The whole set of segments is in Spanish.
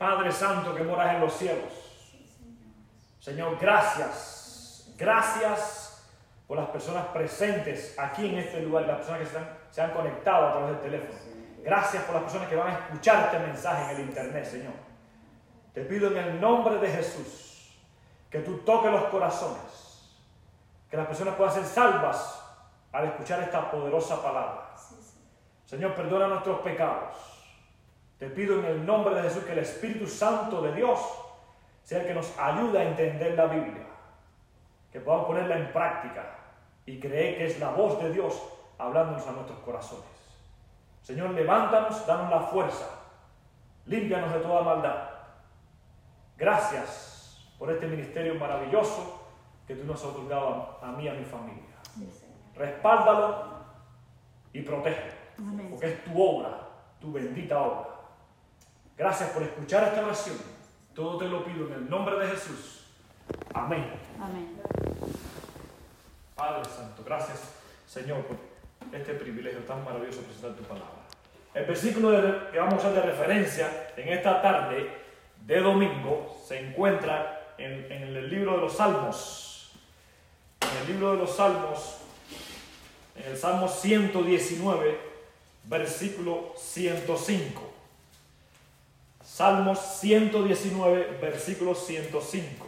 Padre Santo que moras en los cielos. Señor, gracias. Gracias por las personas presentes aquí en este lugar, las personas que se han, conectado a través del teléfono. Gracias por las personas que van a escuchar este mensaje en el internet, Señor. Te pido en el nombre de Jesús que tú toques los corazones, que las personas puedan ser salvas al escuchar esta poderosa palabra. Señor, perdona nuestros pecados. Te pido en el nombre de Jesús que el Espíritu Santo de Dios sea el que nos ayude a entender la Biblia, que podamos ponerla en práctica y creer que es la voz de Dios hablándonos a nuestros corazones. Señor, levántanos, danos la fuerza, límpianos de toda maldad. Gracias por este ministerio maravilloso que tú nos has otorgado a, mí y a mi familia. Respáldalo y protege, porque es tu obra, tu bendita obra. Gracias por escuchar esta oración. Todo te lo pido en el nombre de Jesús. Amén. Amén. Padre Santo, gracias Señor por este privilegio tan maravilloso de presentar tu palabra. El versículo que vamos a usar de referencia en esta tarde de domingo se encuentra en, en el libro de los Salmos. En el libro de los Salmos, en el Salmo 119, versículo 105. Salmos 119, versículo 105.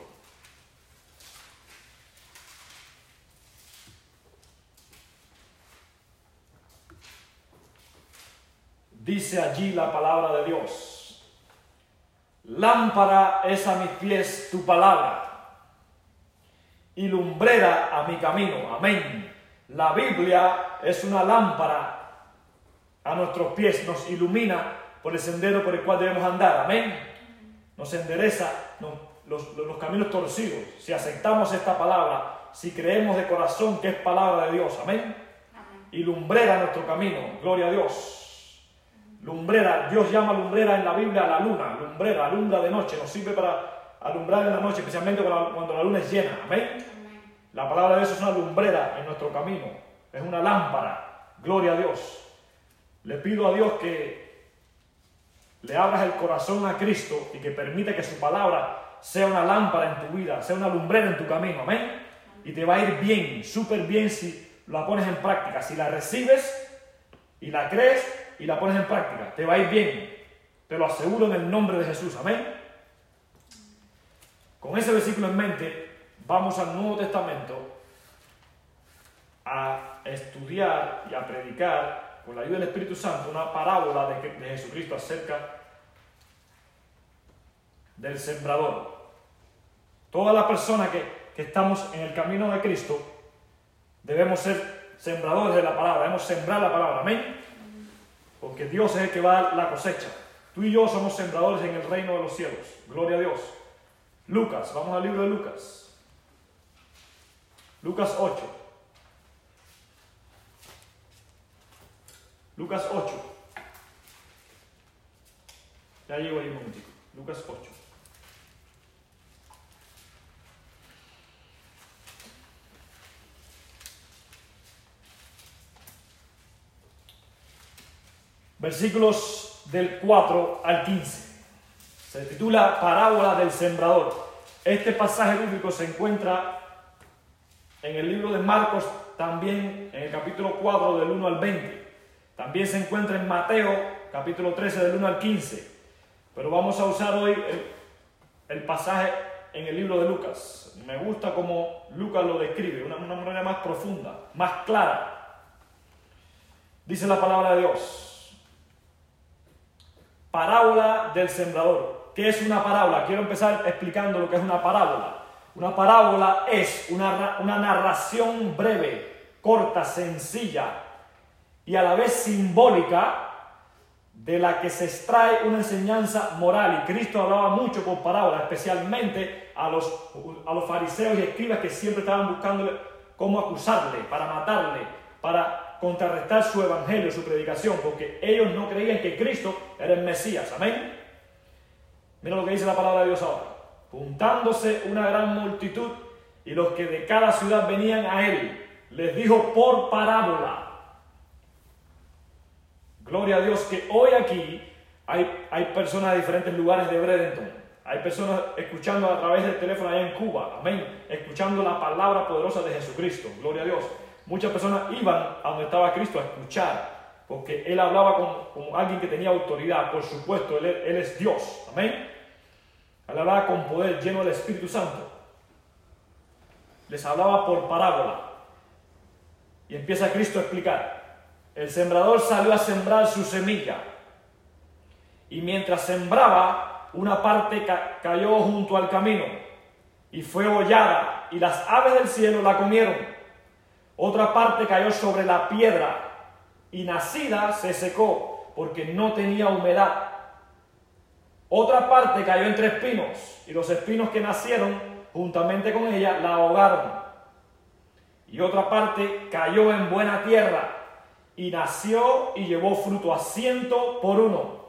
Dice allí la palabra de Dios. Lámpara es a mis pies tu palabra y lumbrera a mi camino. Amén. La Biblia es una lámpara a nuestros pies, nos ilumina por el sendero por el cual debemos andar. Amén. Nos endereza los, caminos torcidos. Si aceptamos esta palabra, si creemos de corazón que es palabra de Dios. Amén. Y lumbrera nuestro camino. Gloria a Dios. Lumbrera, Dios llama lumbrera en la Biblia a la luna. Lumbrera, alumbra de noche. Nos sirve para alumbrar en la noche, especialmente cuando la luna es llena. Amén. La palabra de Dios es una lumbrera en nuestro camino. Es una lámpara. Gloria a Dios. Le pido a Dios que le abras el corazón a Cristo y que permite que su palabra sea una lámpara en tu vida, sea una lumbrera en tu camino, amén. Y te va a ir bien, súper bien si la pones en práctica. Si la recibes y la crees y la pones en práctica, te va a ir bien. Te lo aseguro en el nombre de Jesús, amén. Con ese versículo en mente, vamos al Nuevo Testamento a estudiar y a predicar con la ayuda del Espíritu Santo, una parábola de, Jesucristo acerca del sembrador. Toda la persona que, que estamos en el camino de Cristo debemos ser sembradores de la palabra, debemos sembrar la palabra, amén. Porque Dios es el que va a dar la cosecha. Tú y yo somos sembradores en el reino de los cielos. Gloria a Dios. Lucas, vamos al libro de Lucas. Lucas 8. Lucas 8. Ya llego ahí un momentito. Lucas 8. Versículos del 4 al 15. Se titula Parábola del Sembrador. Este pasaje bíblico se encuentra en el libro de Marcos, también en el capítulo 4 del 1 al 20. También se encuentra en Mateo capítulo 13 del 1 al 15. Pero vamos a usar hoy el, pasaje en el libro de Lucas. Me gusta como Lucas lo describe, una, una manera más profunda, más clara. Dice la palabra de Dios. Parábola del sembrador. ¿Qué es una parábola? Quiero empezar explicando lo que es una parábola. Una parábola es una, una narración breve, corta, sencilla, y a la vez simbólica de la que se extrae una enseñanza moral. Y Cristo hablaba mucho con parábolas, especialmente a los, a los fariseos y escribas que siempre estaban buscando cómo acusarle, para matarle, para contrarrestar su evangelio, su predicación, porque ellos no creían que Cristo era el Mesías. Amén. Mira lo que dice la palabra de Dios ahora. Juntándose una gran multitud y los que de cada ciudad venían a él, les dijo por parábola Gloria a Dios que hoy aquí Hay, hay personas de diferentes lugares de Bradenton. Hay personas escuchando a través del teléfono allá en Cuba. Amén. Escuchando la palabra poderosa de Jesucristo. Gloria a Dios. Muchas personas iban a donde estaba Cristo a escuchar. Porque Él hablaba con, alguien que tenía autoridad. Por supuesto, él, él es Dios. Amén. Él hablaba con poder lleno del Espíritu Santo. Les hablaba por parábola. Y empieza Cristo a explicar. El sembrador salió a sembrar su semilla. Y mientras sembraba, una parte cayó junto al camino y fue hollada y las aves del cielo la comieron. Otra parte cayó sobre la piedra y nacida se secó porque no tenía humedad. Otra parte cayó entre espinos y los espinos que nacieron juntamente con ella la ahogaron. Y otra parte cayó en buena tierra y nació y llevó fruto a ciento por uno.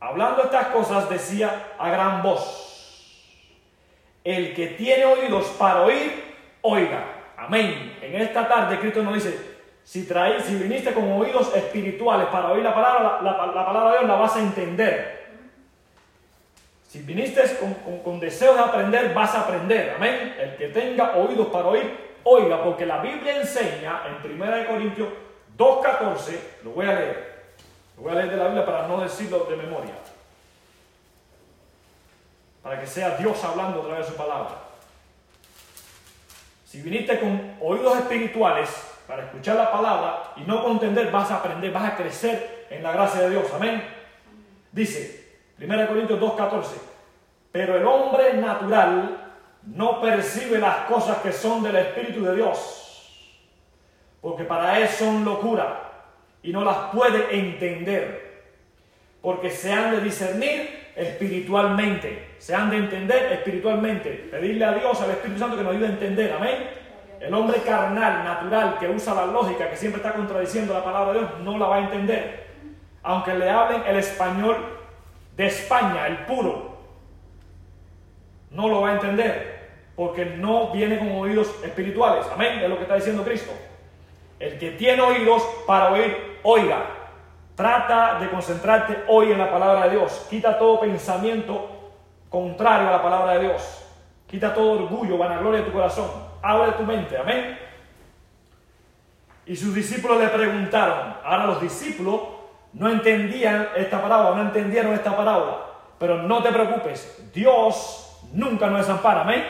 Hablando estas cosas decía a gran voz, el que tiene oídos para oír, oiga. Amén. En esta tarde Cristo nos dice, si, traí, si viniste con oídos espirituales para oír la palabra, la, palabra de Dios la vas a entender. Si viniste con, con deseos de aprender, vas a aprender. Amén. El que tenga oídos para oír, oiga, porque la Biblia enseña en 1 Corintios 2.14, lo voy a leer, lo voy a leer de la Biblia para no decirlo de memoria, para que sea Dios hablando a través de su palabra. Si viniste con oídos espirituales para escuchar la palabra y no contender, vas a aprender, vas a crecer en la gracia de Dios. Amén. Dice 1 Corintios 2.14, pero el hombre natural no percibe las cosas que son del Espíritu de Dios, porque para él son locura y no las puede entender, porque se han de discernir espiritualmente, se han de entender espiritualmente, pedirle a Dios, al Espíritu Santo que nos ayude a entender, amén. El hombre carnal, natural, que usa la lógica, que siempre está contradiciendo la palabra de Dios, no la va a entender. Aunque le hablen el español de España, el puro, no lo va a entender porque no viene con oídos espirituales. Amén, es lo que está diciendo Cristo. El que tiene oídos para oír, oiga. Trata de concentrarte hoy en la palabra de Dios. Quita todo pensamiento contrario a la palabra de Dios. Quita todo orgullo, vanagloria de tu corazón. Abre tu mente. Amén. Y sus discípulos le preguntaron. Ahora los discípulos no entendían esta parábola, no entendieron esta parábola. Pero no te preocupes, Dios nunca nos desampara. Amén.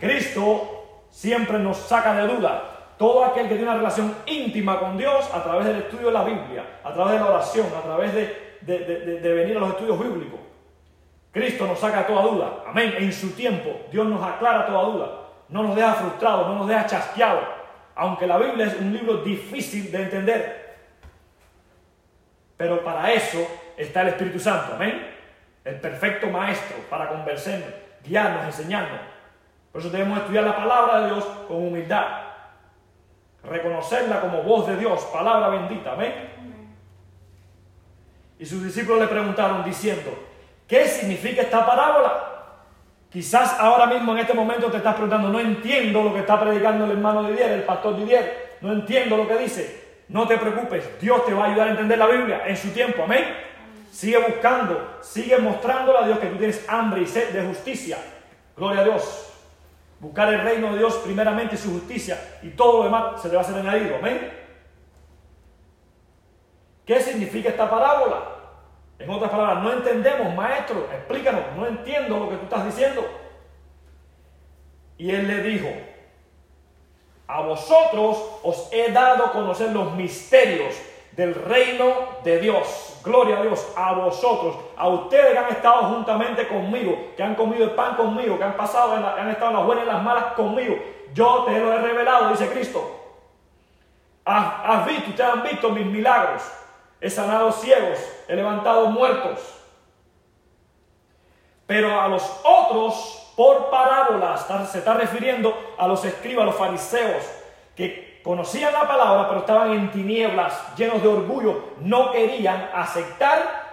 Cristo siempre nos saca de duda. Todo aquel que tiene una relación íntima con Dios a través del estudio de la Biblia, a través de la oración, a través de, venir a los estudios bíblicos. Cristo nos saca toda duda. Amén. En su tiempo Dios nos aclara toda duda. No nos deja frustrados, no nos deja chasqueados. Aunque la Biblia es un libro difícil de entender. Pero para eso está el Espíritu Santo. Amén. El perfecto maestro para convencernos, guiarnos, enseñarnos. Por eso debemos estudiar la palabra de Dios con humildad. Reconocerla como voz de Dios, palabra bendita. Amén. Y sus discípulos le preguntaron diciendo, ¿qué significa esta parábola? Quizás ahora mismo en este momento te estás preguntando, no entiendo lo que está predicando el hermano Didier, el pastor Didier, no entiendo lo que dice. No te preocupes, Dios te va a ayudar a entender la Biblia en su tiempo, amén. Sigue buscando, sigue mostrándole a Dios que tú tienes hambre y sed de justicia. Gloria a Dios. Buscar el reino de Dios primeramente su justicia y todo lo demás se le va a ser añadido. Amén. ¿Qué significa esta parábola? En otras palabras, no entendemos, maestro, explícanos, no entiendo lo que tú estás diciendo. Y él le dijo, a vosotros os he dado conocer los misterios del reino de Dios. Gloria a Dios, a vosotros, a ustedes que han estado juntamente conmigo, que han comido el pan conmigo, que han pasado, han estado en las buenas y las malas conmigo. Yo te lo he revelado, dice Cristo. Has, visto, ustedes han visto mis milagros. He sanado ciegos, he levantado muertos. Pero a los otros, por parábolas, se está refiriendo a los escribas, a los fariseos, que conocían la palabra, pero estaban en tinieblas, llenos de orgullo, no querían aceptar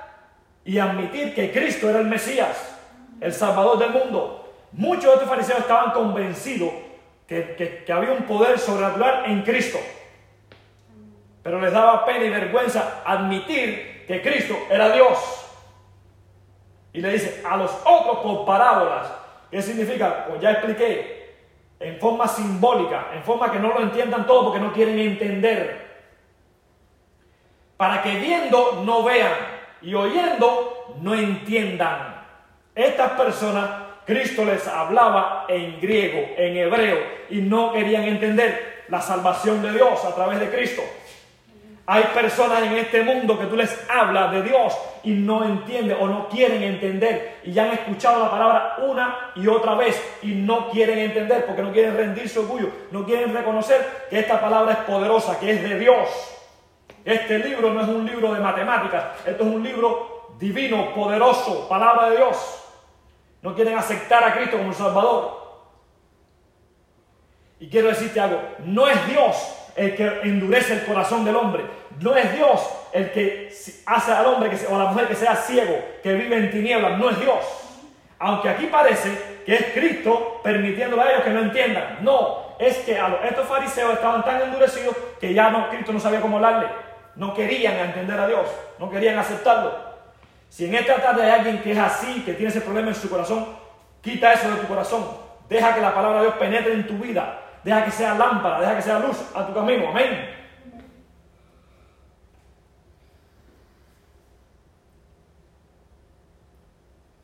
y admitir que Cristo era el Mesías, el Salvador del mundo. Muchos de estos fariseos estaban convencidos que, había un poder sobrenatural en Cristo, pero les daba pena y vergüenza admitir que Cristo era Dios. Y le dice a los otros por parábolas. ¿Qué significa? Pues ya expliqué, en forma simbólica, en forma que no lo entiendan todo porque no quieren entender. Para que viendo no vean y oyendo no entiendan. Estas personas, Cristo les hablaba en griego, en hebreo, y no querían entender la salvación de Dios a través de Cristo. Hay personas en este mundo que tú les hablas de Dios y no entienden o no quieren entender y ya han escuchado la palabra una y otra vez y no quieren entender porque no quieren rendir su orgullo, no quieren reconocer que esta palabra es poderosa, que es de Dios. Este libro no es un libro de matemáticas, esto es un libro divino, poderoso, palabra de Dios. No quieren aceptar a Cristo como Salvador. Y quiero decirte algo, no es Dios el que endurece el corazón del hombre. No es Dios el que hace al hombre que, o a la mujer que sea ciego, que vive en tinieblas. No es Dios. Aunque aquí parece que es Cristo permitiéndole a ellos que no entiendan. No, es que a estos fariseos estaban tan endurecidos que ya no, Cristo no sabía cómo hablarle. No querían entender a Dios, no querían aceptarlo. Si en esta tarde hay alguien que es así, que tiene ese problema en su corazón, quita eso de tu corazón. Deja que la palabra de Dios penetre en tu vida Deja que sea lámpara, deja que sea luz a tu camino. Amén.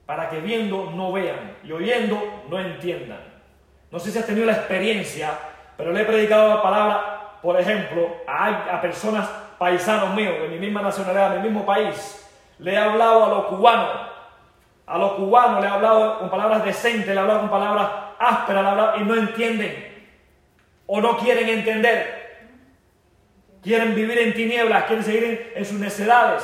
Para que viendo no vean y oyendo no entiendan. No sé si has tenido la experiencia, pero le he predicado la palabra, por ejemplo, a, personas paisanos míos, de mi misma nacionalidad, de mi mismo país. Le he hablado a los cubanos, a los cubanos le he hablado con palabras decentes, le he hablado con palabras ásperas, y no entienden o no quieren entender. Quieren vivir en tinieblas, quieren seguir en, sus necedades.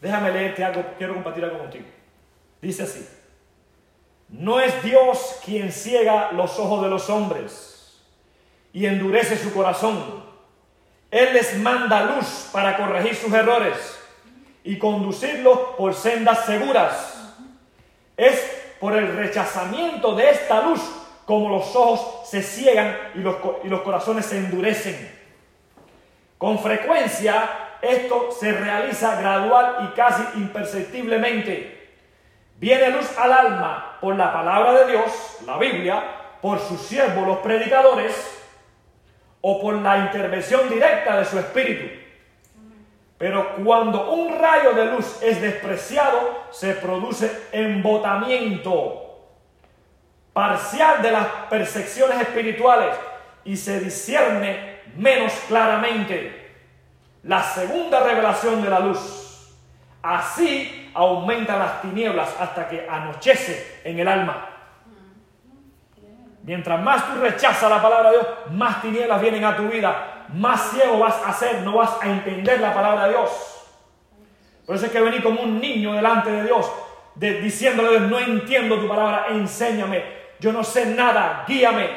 Déjame leerte algo, quiero compartir algo contigo. Dice así, no es Dios quien ciega los ojos de los hombres y endurece su corazón. Él les manda luz para corregir sus errores y conducirlos por sendas seguras. Es por el rechazamiento de esta luz como los ojos se ciegan y los, y los corazones se endurecen. Con frecuencia esto se realiza gradual y casi imperceptiblemente. Viene luz al alma por la palabra de Dios, la Biblia, por sus siervos los predicadores, o por la intervención directa de su espíritu. Pero cuando un rayo de luz es despreciado, se produce embotamiento parcial de las percepciones espirituales y se discierne menos claramente la segunda revelación de la luz. Así aumentan las tinieblas hasta que anochece en el alma. Mientras más tú rechazas la palabra de Dios, más tinieblas vienen a tu vida, más ciego vas a ser, no vas a entender la palabra de Dios. Por eso es que venir como un niño delante de Dios, diciéndole a Dios, no entiendo tu palabra, enséñame, yo no sé nada, guíame.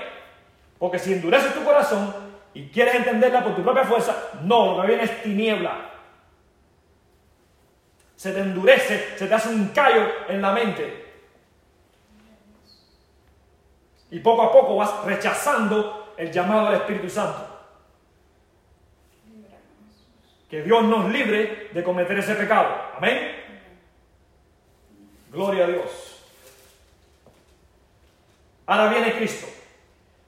Porque si endureces tu corazón y quieres entenderla por tu propia fuerza, no, lo que viene es tiniebla. Se te endurece, se te hace un callo en la mente. Y poco a poco vas rechazando el llamado del Espíritu Santo. Que Dios nos libre de cometer ese pecado. Amén. Gloria a Dios. Ahora viene Cristo.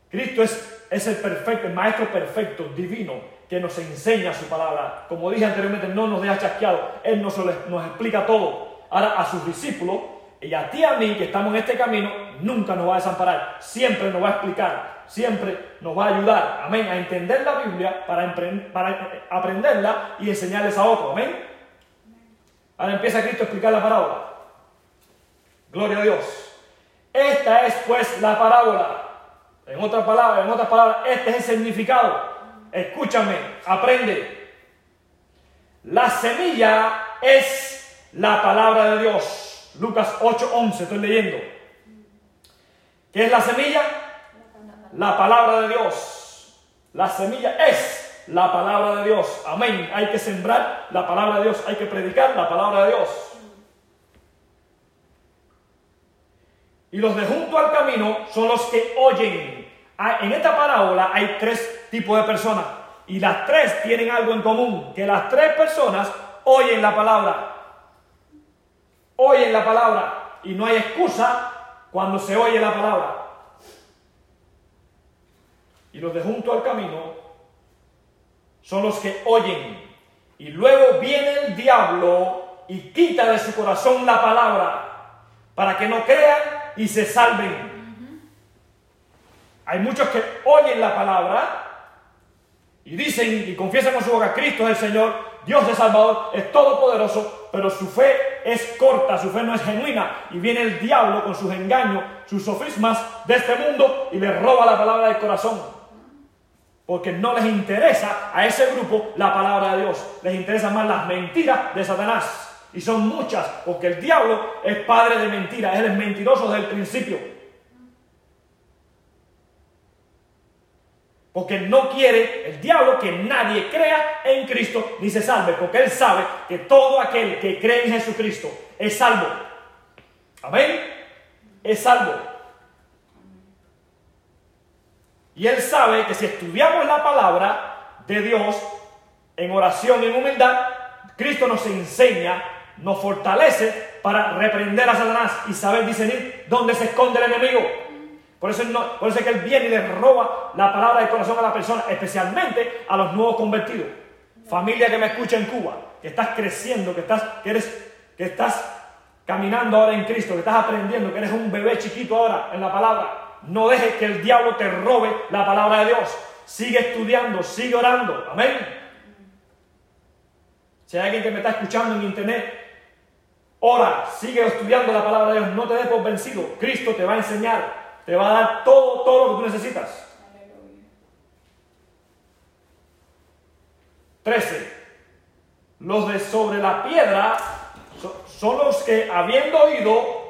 Cristo es, es el perfecto, el maestro perfecto, divino, que nos enseña su palabra. Como dije anteriormente, no nos deja chasqueado. Él nos, nos explica todo. Ahora a sus discípulos y a ti y a mí que estamos en este camino, nunca nos va a desamparar. Siempre nos va a explicar siempre nos va a ayudar, amén, a entender la Biblia para, para aprenderla y enseñarles a otros, amén. Ahora empieza Cristo a explicar la parábola. Gloria a Dios. Esta es pues la parábola. En otras palabras, en otras palabras, este es el significado. Escúchame, aprende. La semilla es la palabra de Dios. Lucas 8:11, estoy leyendo. ¿Qué es la semilla? La palabra de Dios. La semilla es la palabra de Dios. Amén. Hay que sembrar la palabra de Dios. Hay que predicar la palabra de Dios. Y los de junto al camino son los que oyen. en esta parábola hay tres tipos de personas y las tres tienen algo en común, que las tres personas oyen la palabra. Oyen la palabra y no hay excusa cuando se oye la palabra. Y los de junto al camino son los que oyen. Y luego viene el diablo y quita de su corazón la palabra para que no crean y se salven. Hay muchos que oyen la palabra y dicen y confiesan con su boca, Cristo es el Señor, Dios es Salvador, es todopoderoso, pero su fe es corta, su fe no es genuina. Y viene el diablo con sus engaños, sus sofismas de este mundo y le roba la palabra del corazón. Porque no les interesa a ese grupo la palabra de Dios, les interesan más las mentiras de Satanás. Y son muchas, porque el diablo es padre de mentiras, él es mentiroso desde el principio. Porque no quiere el diablo que nadie crea en Cristo ni se salve, porque él sabe que todo aquel que cree en Jesucristo es salvo. Amén. Es salvo. Y él sabe que si estudiamos la palabra de Dios en oración y en humildad, Cristo nos enseña nos fortalece para reprender a Satanás y saber discernir dónde se esconde el enemigo. Por eso, no, por eso es que Él viene y le roba la palabra de corazón a la persona, especialmente a los nuevos convertidos. Familia que me escucha en Cuba, que estás creciendo, que estás, que eres, que estás caminando ahora en Cristo, que estás aprendiendo, que eres un bebé chiquito ahora en la palabra. No dejes que el diablo te robe la palabra de Dios. Sigue estudiando, sigue orando. Amén. Si hay alguien que me está escuchando en internet Ora, sigue estudiando la palabra de Dios, no te des por vencido. Cristo te va a enseñar, te va a dar todo, todo lo que tú necesitas. 13. Los de sobre la piedra son los que habiendo oído,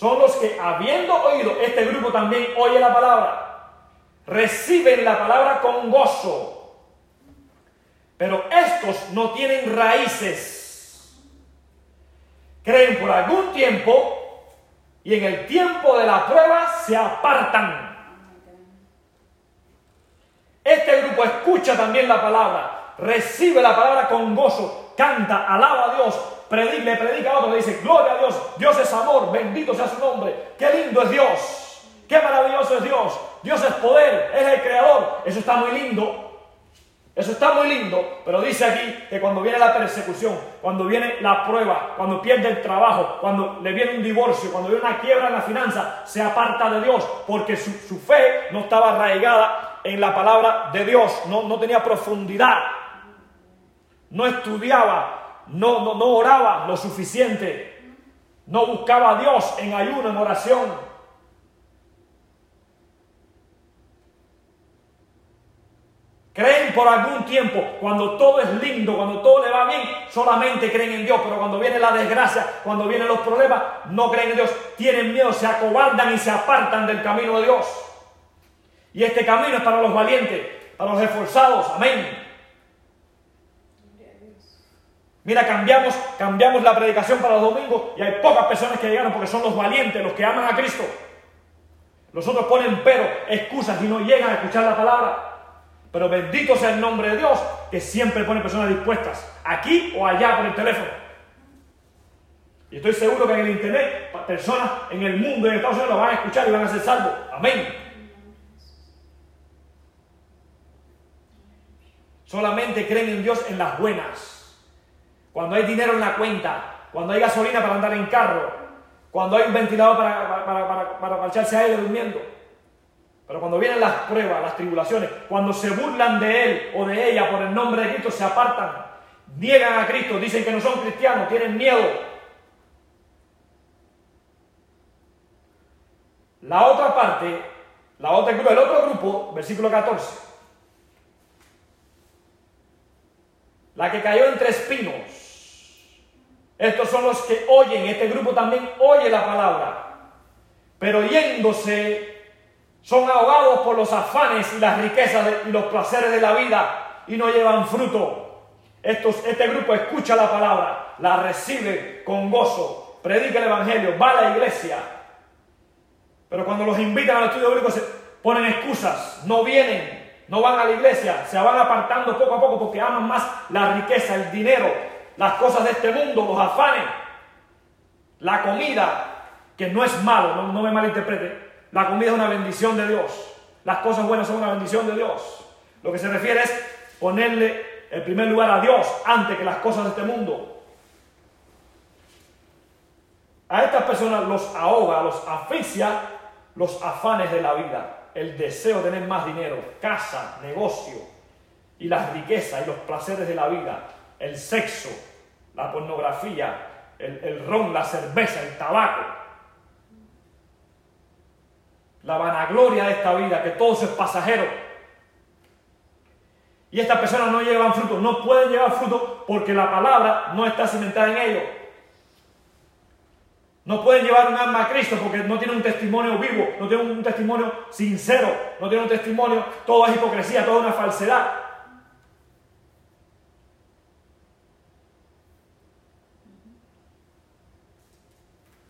son los que habiendo oído, este grupo también oye la palabra, reciben la palabra con gozo, pero estos no tienen raíces. Creen por algún tiempo y en el tiempo de la prueba se apartan. Este grupo escucha también la palabra, recibe la palabra con gozo, canta, alaba a Dios, predica, le predica a otro, le dice, gloria a Dios, Dios es amor, bendito sea su nombre, qué lindo es Dios, qué maravilloso es Dios, Dios es poder, es el creador, eso está muy lindo, eso está muy lindo, pero dice aquí que cuando viene la persecución, cuando viene la prueba, cuando pierde el trabajo, cuando le viene un divorcio, cuando viene una quiebra en la finanza, se aparta de Dios porque su, fe no estaba arraigada en la palabra de Dios, no, no tenía profundidad, no estudiaba, no, no, no oraba lo suficiente, no buscaba a Dios en ayuno, en oración. Creen por algún tiempo, cuando todo es lindo, cuando todo le va bien, solamente creen en Dios, pero cuando viene la desgracia, cuando vienen los problemas, no creen en Dios, tienen miedo, se acobardan y se apartan del camino de Dios. Y este camino es para los valientes, para los esforzados, amén. Mira, cambiamos, cambiamos la predicación para los domingos y hay pocas personas que llegaron porque son los valientes, los que aman a Cristo. Los otros ponen pero, excusas y no llegan a escuchar la palabra. Pero bendito sea el nombre de Dios que siempre pone personas dispuestas, aquí o allá por el teléfono. Y estoy seguro que en el internet, personas en el mundo, en Estados Unidos, lo van a escuchar y van a ser salvos. Amén. Solamente creen en Dios en las buenas. Cuando hay dinero en la cuenta, cuando hay gasolina para andar en carro, cuando hay un ventilador para, para, para, para marcharse aire durmiendo. Pero cuando vienen las pruebas, las tribulaciones, cuando se burlan de él o de ella por el nombre de Cristo, se apartan, niegan a Cristo, dicen que no son cristianos, tienen miedo. La otra parte, la otra, el otro grupo, versículo 14. La que cayó entre espinos. Estos son los que oyen, este grupo también oye la palabra, pero yéndose son ahogados por los afanes y las riquezas y los placeres de la vida y no llevan fruto. Estos, este grupo escucha la palabra, la recibe con gozo, predica el Evangelio, va a la iglesia, Pero cuando los invitan al estudio bíblico se ponen excusas, no vienen, no van a la iglesia, se van apartando poco a poco porque aman más la riqueza, el dinero, las cosas de este mundo, los afanes, la comida, que no es malo, no, me malinterprete, la comida es una bendición de Dios, las cosas buenas son una bendición de Dios. Lo que se refiere es ponerle el primer lugar a Dios antes que las cosas de este mundo. A estas personas los ahoga, los asfixia los afanes de la vida, el deseo de tener más dinero, casa, negocio y las riquezas y los placeres de la vida, el sexo, la pornografía, el, el ron, la cerveza, el tabaco. La vanagloria de esta vida, que todo eso es pasajero, y estas personas no llevan fruto, no pueden llevar fruto porque la palabra no está cimentada en ellos. No pueden llevar un alma a Cristo porque no tienen un testimonio vivo, no tienen un testimonio sincero, no tienen un testimonio, todo es hipocresía, todo es una falsedad.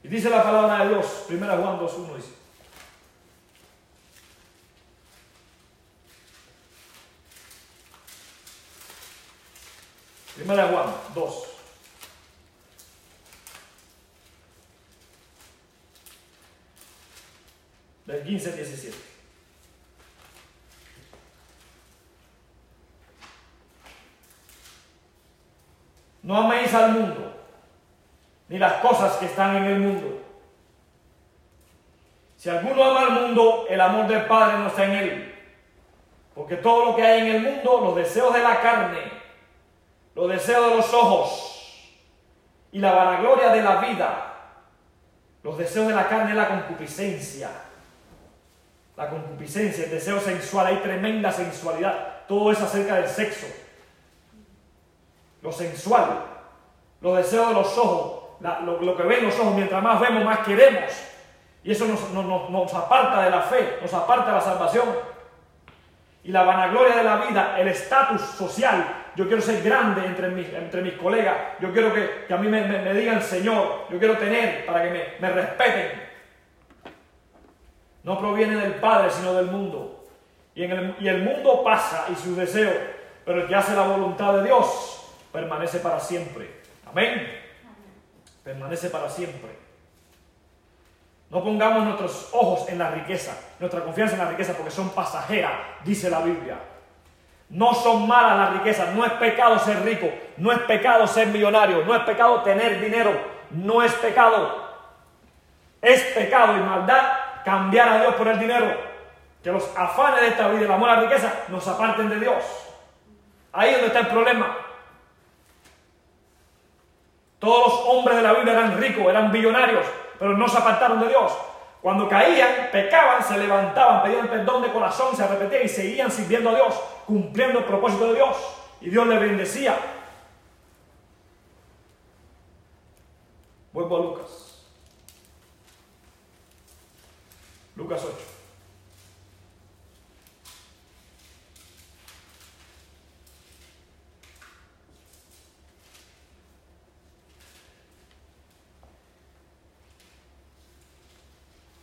Y dice la palabra de Dios, 1 Juan 2.1 dice. Primera Juan 2. Del 15 al 17. No améis al mundo, ni las cosas que están en el mundo. Si alguno ama al mundo, el amor del Padre no está en él. Porque todo lo que hay en el mundo, los deseos de la carne, los deseos de los ojos y la vanagloria de la vida. Los deseos de la carne la concupiscencia. La concupiscencia, el deseo sensual, hay tremenda sensualidad. Todo es acerca del sexo. Lo sensual, los deseos de los ojos, lo, que ven los ojos, mientras más vemos, más queremos. Y eso nos, nos aparta de la fe, nos aparta de la salvación. Y la vanagloria de la vida, el estatus social, yo quiero ser grande entre mis, entre mis colegas, yo quiero que, a mí me, digan Señor, yo quiero tener para que me, me respeten. No proviene del Padre, sino del mundo. Y, el, y el mundo pasa y sus deseos, pero el que hace la voluntad de Dios permanece para siempre. Amén. Permanece para siempre. No pongamos nuestros ojos en la riqueza, nuestra confianza en la riqueza, porque son pasajeras, dice la Biblia. No son malas las riquezas, no es pecado ser rico, no es pecado ser millonario, no es pecado tener dinero, no es pecado. Es pecado y maldad cambiar a Dios por el dinero. Que los afanes de esta vida el amor a la riqueza nos aparten de Dios. Ahí es donde está el problema. Todos los hombres de la Biblia eran ricos, eran billonarios, pero no se apartaron de Dios. Cuando caían, pecaban, se levantaban, pedían perdón de corazón, se arrepentían y seguían sirviendo a Dios, cumpliendo el propósito de Dios. Y Dios les bendecía. Vuelvo a Lucas. Lucas 8.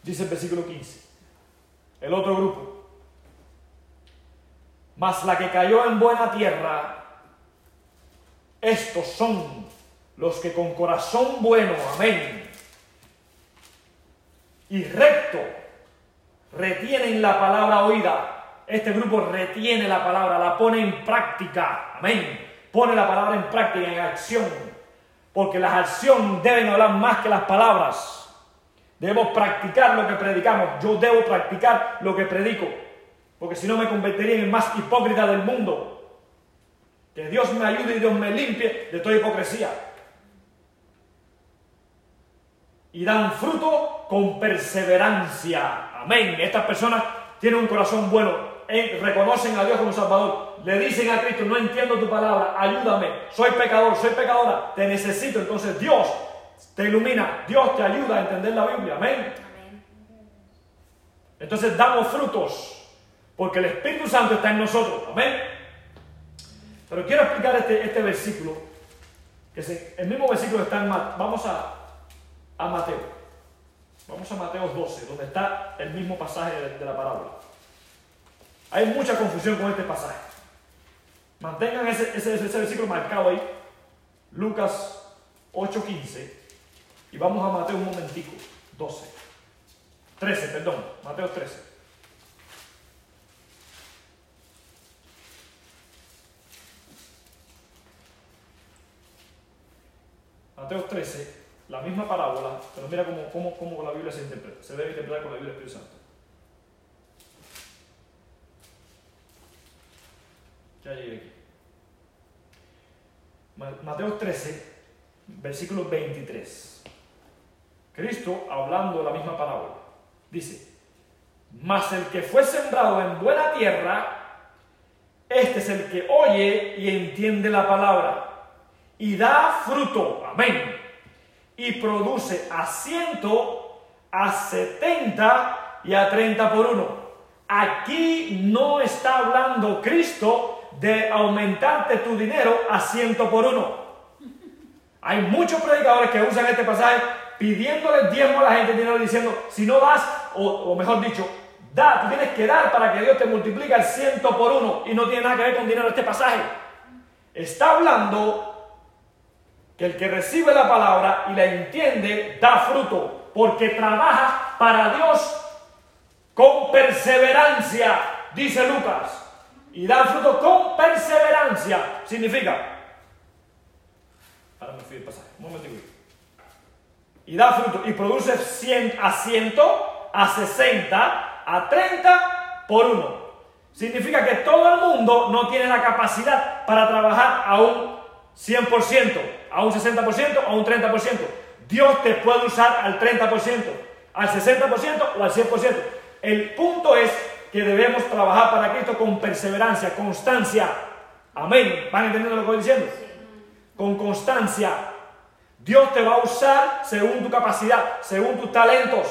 Dice el versículo 15. El otro grupo. Mas la que cayó en buena tierra, estos son los que con corazón bueno, amén, y recto, retienen la palabra oída. Este grupo retiene la palabra, la pone en práctica, amén. Pone la palabra en práctica, en acción, porque las acciones deben hablar más que las palabras. Debemos practicar lo que predicamos. Yo debo practicar lo que predico. Porque si no me convertiría en el más hipócrita del mundo. Que Dios me ayude y Dios me limpie de toda hipocresía. Y dan fruto con perseverancia. Amén. Estas personas tienen un corazón bueno. Eh, reconocen a Dios como Salvador. Le dicen a Cristo, no entiendo tu palabra, ayúdame. Soy pecador, soy pecadora. Te necesito. Entonces Dios te ilumina, Dios te ayuda a entender la Biblia. Amén. Entonces damos frutos, porque el Espíritu Santo está en nosotros. Amén. Pero quiero explicar este, este versículo, que el mismo versículo está en Mateo. Vamos a, a Mateo. Vamos a Mateo 12, donde está el mismo pasaje de, la parábola. Hay mucha confusión con este pasaje. Mantengan ese, ese, versículo marcado ahí. Lucas 8:15. Y vamos a Mateo un momentico. 12. 13, perdón. Mateo 13. Mateo 13, la misma parábola, pero mira cómo, cómo, la Biblia se interpreta. Se debe interpretar con la Biblia del Espíritu Santo. Ya llegué aquí. Mateo 13, versículo 23. Cristo hablando la misma parábola. Dice, mas el que fue sembrado en buena tierra, este es el que oye y entiende la palabra y da fruto, amén, y produce a ciento, a setenta y a treinta por uno. Aquí no está hablando Cristo de aumentarte tu dinero a ciento por uno. Hay muchos predicadores que usan este pasaje pidiéndole diezmo a la gente, dinero diciendo, si no das, o, mejor dicho, da, tú tienes que dar para que Dios te multiplique el ciento por uno. Y no tiene nada que ver con dinero este pasaje. Está hablando que el que recibe la palabra y la entiende da fruto, porque trabaja para Dios con perseverancia, dice Lucas. Y da fruto con perseverancia. Significa, ahora me fui el pasaje, un momentito. Y da fruto y produce a ciento, a 60, a 30 por uno. Significa que todo el mundo no tiene la capacidad para trabajar a un 100%, a un 60%, a un 30%. Dios te puede usar al 30%, al 60% o al 100%. El punto es que debemos trabajar para Cristo con perseverancia, constancia. Amén. ¿Van entendiendo lo que estoy diciendo? Con constancia. Dios te va a usar según tu capacidad, según tus talentos.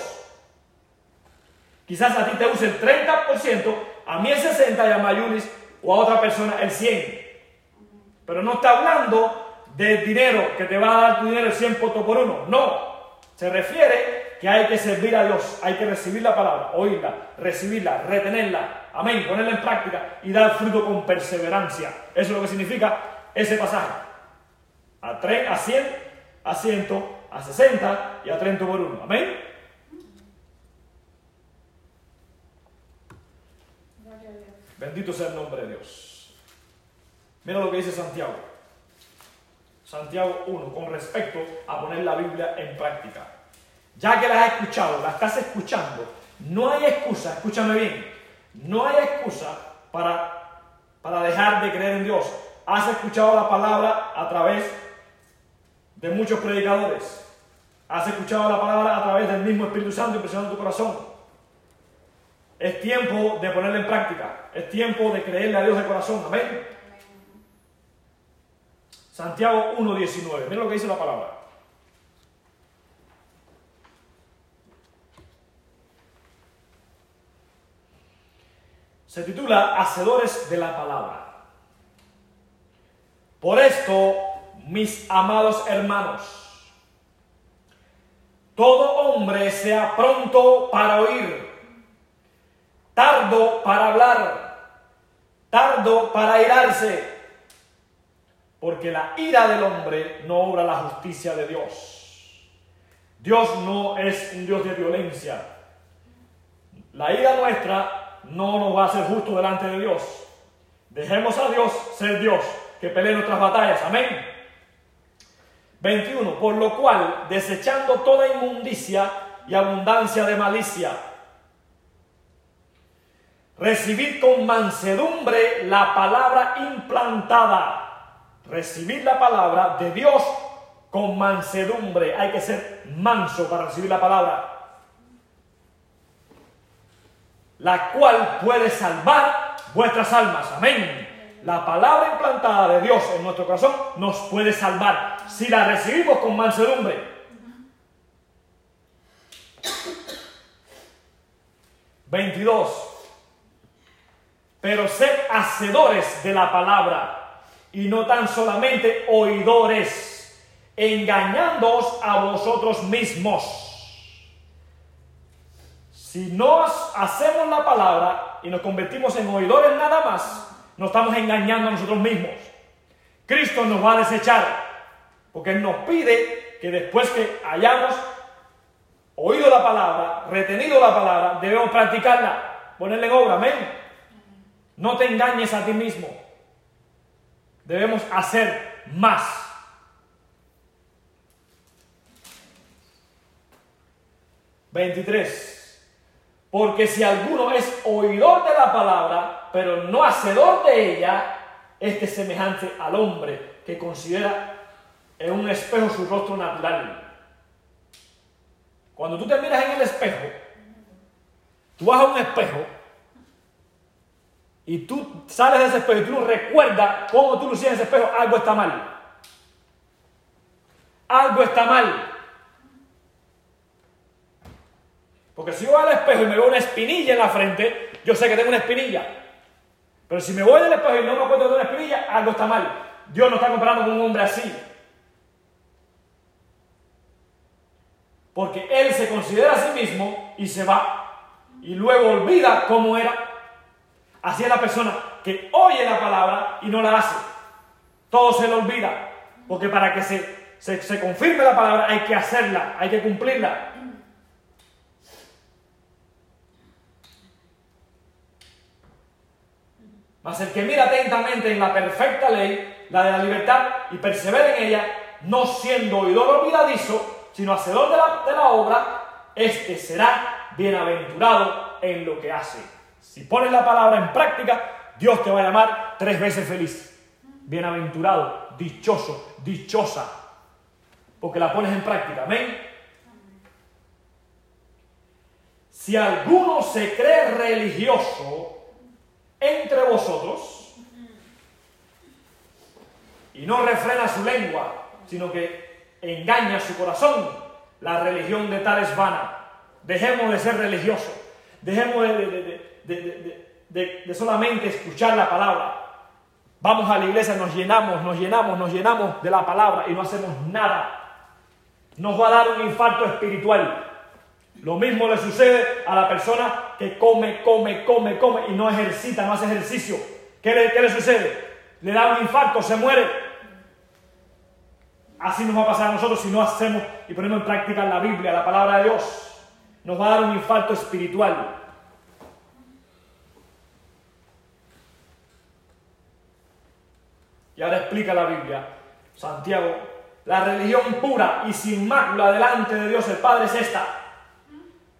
Quizás a ti te use el 30%, a mí el 60% y a Mayulis o a otra persona el 100%. Pero no está hablando de dinero, que te va a dar tu dinero el 100 por uno. No. Se refiere que hay que servir a Dios, hay que recibir la palabra, oírla, recibirla, retenerla, amén, ponerla en práctica y dar fruto con perseverancia. Eso es lo que significa ese pasaje. A, a 100, a 100, a 60 y a 30 por uno. Amén. Bendito sea el nombre de Dios. Mira lo que dice Santiago. Santiago 1, con respecto a poner la Biblia en práctica. Ya que la has escuchado, la estás escuchando, no hay excusa, escúchame bien, no hay excusa para, para dejar de creer en Dios. Has escuchado la palabra a través de muchos predicadores. Has escuchado la palabra a través del mismo Espíritu Santo impresionando tu corazón. Es tiempo de ponerla en práctica. Es tiempo de creerle a Dios de corazón. Amén. Santiago 1.19. Miren lo que dice la palabra. Se titula Hacedores de la palabra. Por esto, mis amados hermanos, todo hombre sea pronto para oír, tardo para hablar, tardo para irarse porque la ira del hombre no obra la justicia de Dios. Dios no es un Dios de violencia. La ira nuestra no nos va a ser justo delante de Dios. Dejemos a Dios ser Dios, que pelee nuestras batallas. Amén. 21. Por lo cual, desechando toda inmundicia y abundancia de malicia, recibid con mansedumbre la palabra implantada recibir la palabra de Dios con mansedumbre. Hay que ser manso para recibir la palabra. La cual puede salvar vuestras almas. Amén. La palabra implantada de Dios en nuestro corazón nos puede salvar si la recibimos con mansedumbre. 22. Pero sed hacedores de la palabra y no tan solamente oidores, engañándoos a vosotros mismos. Si no hacemos la palabra y nos convertimos en oidores nada más, nos estamos engañando a nosotros mismos. Cristo nos va a desechar, porque Él nos pide que después que hayamos oído la palabra, retenido la palabra, debemos practicarla, ponerla en obra, amén. No te engañes a ti mismo. Debemos hacer más. ¿23? Porque si alguno es oidor de la palabra, pero no hacedor de ella, este es semejante al hombre que considera en un espejo su rostro natural. Cuando tú te miras en el espejo, tú vas a un espejo y tú sales de ese espejo y tú no recuerdas cómo tú lucías en ese espejo, algo está mal. Algo está mal. Porque si yo voy al espejo y me veo una espinilla en la frente, yo sé que tengo una espinilla. Pero si me voy del espejo y no me acuerdo de una espinilla, algo está mal. Dios no está comparando con un hombre así. Porque él se considera a sí mismo y se va. Y luego olvida cómo era. Así es la persona que oye la palabra y no la hace. Todo se le olvida. Porque para que se, se, confirme la palabra hay que hacerla, hay que cumplirla. Mas el que mira atentamente en la perfecta ley, la de la libertad, y persevera en ella, no siendo oidor olvidadizo, sino hacedor de la, de la obra, este será bienaventurado en lo que hace. Si pones la palabra en práctica, Dios te va a llamar tres veces feliz. Bienaventurado, dichoso, dichosa. Porque la pones en práctica. Amén. Si alguno se cree religioso, entre vosotros y no refrena su lengua, sino que engaña su corazón. La religión de tal es vana. Dejemos de ser religiosos. Dejemos de, solamente escuchar la palabra. Vamos a la iglesia, nos llenamos, nos llenamos, nos llenamos de la palabra y no hacemos nada. Nos va a dar un infarto espiritual. Lo mismo le sucede a la persona que come, come, come, come y no ejercita, no hace ejercicio. ¿Qué le, sucede? Le da un infarto, se muere. Así nos va a pasar a nosotros si no hacemos y ponemos en práctica la Biblia, la palabra de Dios. Nos va a dar un infarto espiritual. Y ahora explica la Biblia, Santiago, la religión pura y sin mácula delante de Dios el Padre es esta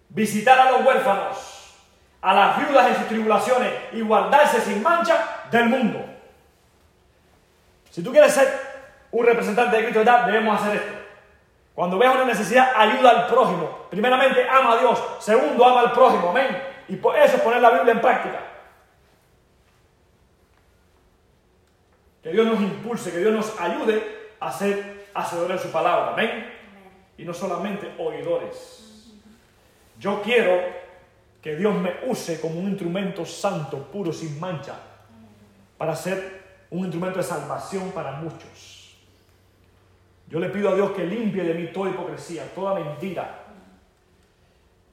visitar a los huérfanos, a las viudas en sus tribulaciones y guardarse sin mancha del mundo. Si tú quieres ser un representante de Cristo, debemos hacer esto. Cuando veas una necesidad, ayuda al prójimo. Primeramente, ama a Dios. Segundo, ama al prójimo. Amén. Y por eso es poner la Biblia en práctica. Que Dios nos impulse, que Dios nos ayude a ser hacedores de su palabra. Amén. Y no solamente oidores. Yo quiero que Dios me use como un instrumento santo, puro, sin mancha, para ser un instrumento de salvación para muchos. Yo le pido a Dios que limpie de mí toda hipocresía, toda mentira.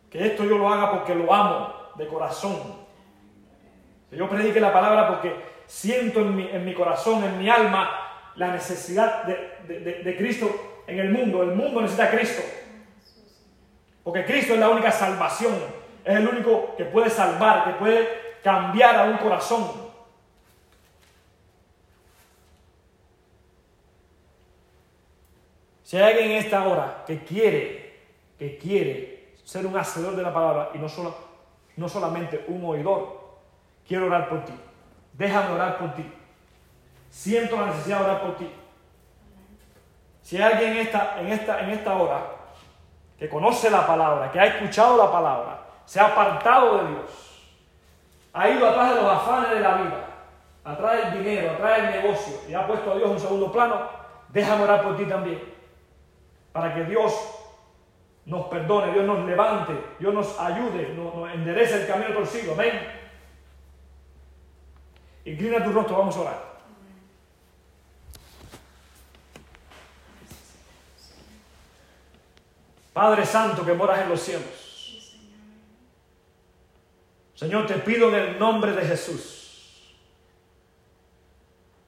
Que esto yo lo haga porque lo amo de corazón. Que yo predique la palabra porque siento en mi, corazón, en mi alma, la necesidad de, de Cristo en el mundo. El mundo necesita a Cristo. Porque Cristo es la única salvación. Es el único que puede salvar, que puede cambiar a un corazón. Si hay alguien en esta hora que quiere, que quiere ser un hacedor de la palabra y no, solo, no solamente un oidor, quiero orar por ti. Déjame orar por ti. Siento la necesidad de orar por ti. Si hay alguien en esta, en esta, en esta hora que conoce la palabra, que ha escuchado la palabra, se ha apartado de Dios, ha ido atrás de los afanes de la vida, atrás del dinero, atrás del negocio y ha puesto a Dios en segundo plano, déjame orar por ti también, para que Dios nos perdone, Dios nos levante, Dios nos ayude, nos, nos enderece el camino torcido, amén. Inclina tu rostro, vamos a orar. Padre Santo que moras en los cielos. Señor, te pido en el nombre de Jesús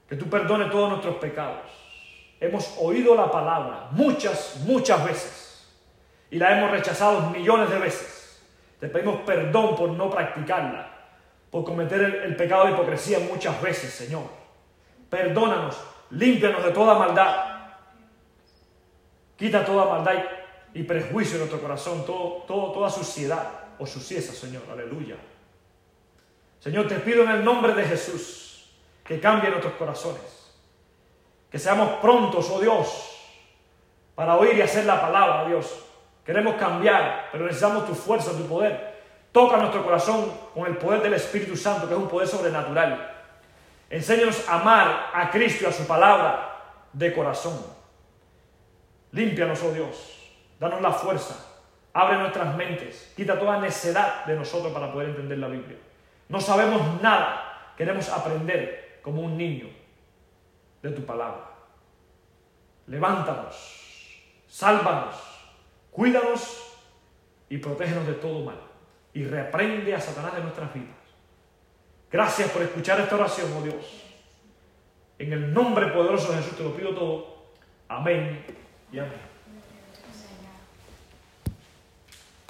que tú perdones todos nuestros pecados. Hemos oído la palabra muchas, muchas veces y la hemos rechazado millones de veces. Te pedimos perdón por no practicarla, por cometer el, pecado de hipocresía muchas veces, Señor. Perdónanos, límpianos de toda maldad. Quita toda maldad y prejuicio en nuestro corazón, todo, todo, toda suciedad o sucieza, Señor. Aleluya. Señor, te pido en el nombre de Jesús que cambie nuestros corazones. Que seamos prontos, oh Dios, para oír y hacer la palabra, oh Dios. Queremos cambiar, pero necesitamos tu fuerza, tu poder. Toca nuestro corazón con el poder del Espíritu Santo, que es un poder sobrenatural. Enséñanos a amar a Cristo y a su palabra de corazón. Límpianos, oh Dios. Danos la fuerza. Abre nuestras mentes. Quita toda necedad de nosotros para poder entender la Biblia. No sabemos nada. Queremos aprender como un niño de tu palabra. Levántanos, sálvanos, cuídanos y protégenos de todo mal. Y reprende a Satanás de nuestras vidas. Gracias por escuchar esta oración, oh Dios. En el nombre poderoso de Jesús te lo pido todo. Amén y amén.